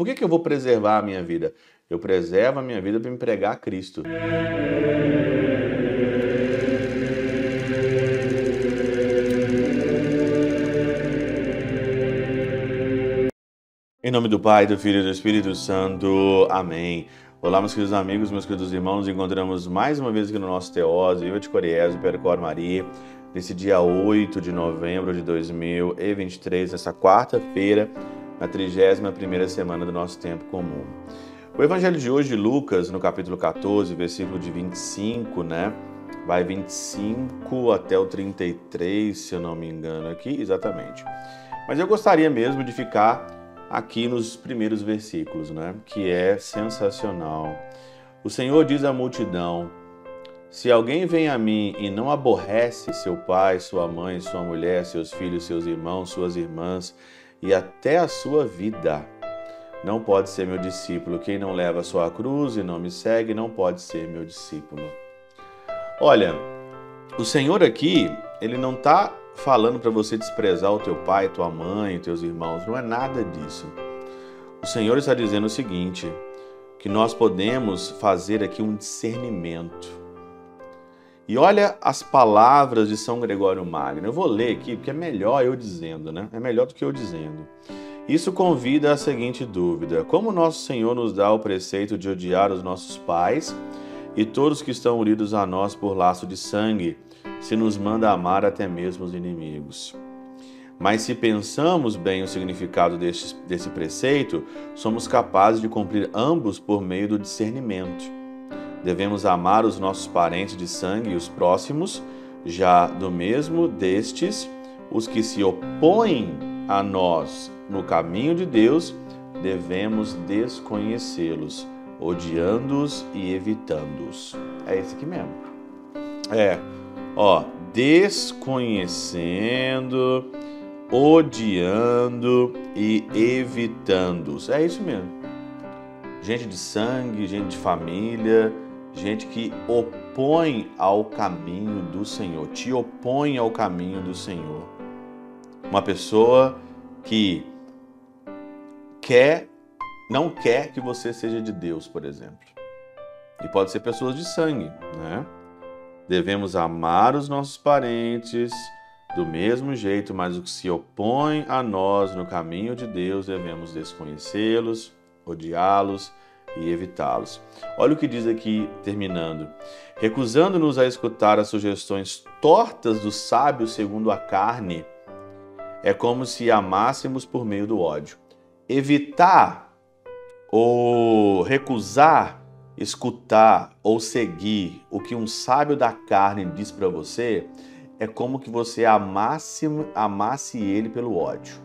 por que, que eu vou preservar a minha vida? Eu preservo a minha vida para me pregar a Cristo. Em nome do Pai, do Filho e do Espírito Santo. Amém. Olá, meus queridos amigos, meus queridos irmãos. Nos encontramos mais uma vez aqui no nosso Teose, eu de Coriésio, Percor Maria, nesse dia 8 de novembro de 2023, nessa quarta-feira, na 31ª semana do nosso tempo comum. O evangelho de hoje, Lucas, no capítulo 14, versículo de 25, né? Vai 25 até o 33, se eu não me engano aqui, exatamente. Mas eu gostaria mesmo de ficar aqui nos primeiros versículos, né? Que é sensacional. O Senhor diz à multidão: Se alguém vem a mim e não aborrece seu pai, sua mãe, sua mulher, seus filhos, seus irmãos, suas irmãs, e até a sua vida. Não pode ser meu discípulo. Quem não leva a sua cruz e não me segue não pode ser meu discípulo. Olha, o Senhor aqui, ele não está falando para você desprezar o teu pai, tua mãe, teus irmãos. Não é nada disso. O Senhor está dizendo o seguinte: que nós podemos fazer aqui um discernimento e olha as palavras de São Gregório Magno. Eu vou ler aqui porque é melhor eu dizendo, né? É melhor do que eu dizendo. Isso convida à seguinte dúvida: como nosso Senhor nos dá o preceito de odiar os nossos pais e todos que estão unidos a nós por laço de sangue, se nos manda amar até mesmo os inimigos? Mas se pensamos bem o significado desse, preceito, somos capazes de cumprir ambos por meio do discernimento. Devemos amar os nossos parentes de sangue e os próximos, já do mesmo destes, os que se opõem a nós no caminho de Deus, devemos desconhecê-los, odiando-os e evitando-os. É esse aqui mesmo. É, ó, desconhecendo, odiando e evitando-os. É isso mesmo. Gente de sangue, gente de família, gente que opõe ao caminho do Senhor, te opõe ao caminho do Senhor. Uma pessoa que quer, não quer que você seja de Deus, por exemplo. E pode ser pessoas de sangue, né? Devemos amar os nossos parentes do mesmo jeito, mas o que se opõe a nós no caminho de Deus, devemos desconhecê-los, odiá-los e evitá-los. Olha o que diz aqui, terminando. Recusando-nos a escutar as sugestões tortas do sábio segundo a carne, é como se amássemos por meio do ódio. Evitar ou recusar escutar ou seguir o que um sábio da carne diz para você é como que você amasse, amasse ele pelo ódio.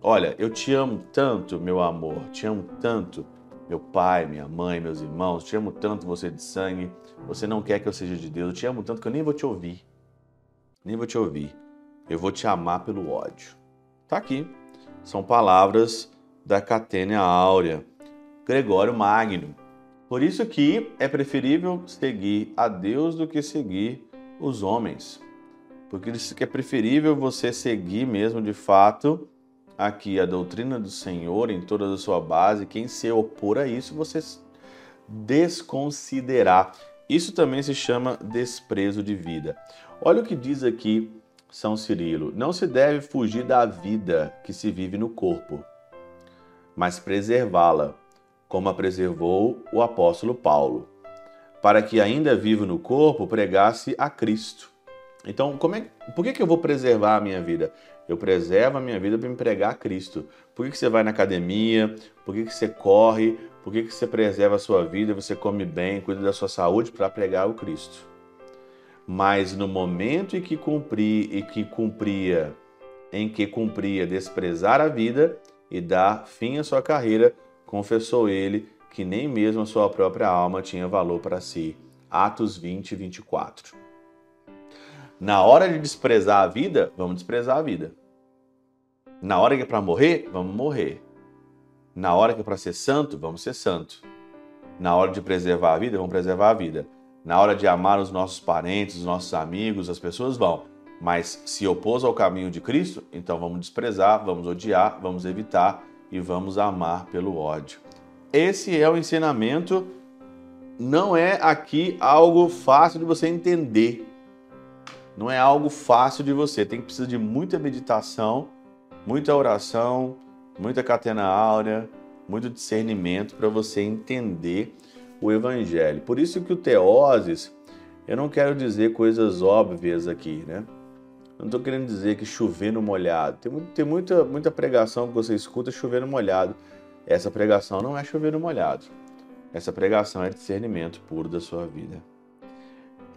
Olha, eu te amo tanto, meu amor, te amo tanto meu pai, minha mãe, meus irmãos, te amo tanto você de sangue, você não quer que eu seja de Deus, eu te amo tanto que eu nem vou te ouvir. Nem vou te ouvir. Eu vou te amar pelo ódio. Tá aqui. São palavras da Catênia Áurea, Gregório Magno. Por isso que é preferível seguir a Deus do que seguir os homens. Porque é preferível você seguir mesmo de fato aqui a doutrina do Senhor em toda a sua base, quem se opor a isso, você desconsiderar. Isso também se chama desprezo de vida. Olha o que diz aqui São Cirilo: não se deve fugir da vida que se vive no corpo, mas preservá-la, como a preservou o apóstolo Paulo, para que ainda vivo no corpo pregasse a Cristo. Então, como é, por que, que eu vou preservar a minha vida? Eu preservo a minha vida para me pregar a Cristo. Por que, que você vai na academia? Por que, que você corre? Por que, que você preserva a sua vida? Você come bem, cuida da sua saúde para pregar o Cristo. Mas no momento em que e que cumpria, em que cumpria desprezar a vida e dar fim à sua carreira, confessou ele que nem mesmo a sua própria alma tinha valor para si. Atos 20, 24. Na hora de desprezar a vida, vamos desprezar a vida. Na hora que é para morrer, vamos morrer. Na hora que é para ser santo, vamos ser santo. Na hora de preservar a vida, vamos preservar a vida. Na hora de amar os nossos parentes, os nossos amigos, as pessoas vão. Mas se opôs ao caminho de Cristo, então vamos desprezar, vamos odiar, vamos evitar e vamos amar pelo ódio. Esse é o ensinamento, não é aqui algo fácil de você entender. Não é algo fácil de você, tem que precisar de muita meditação, muita oração, muita catena áurea, muito discernimento para você entender o evangelho. Por isso que o teoses, eu não quero dizer coisas óbvias aqui, né? Não estou querendo dizer que chover no molhado. Tem, tem muita, muita pregação que você escuta chover no molhado. Essa pregação não é chover no molhado. Essa pregação é discernimento puro da sua vida.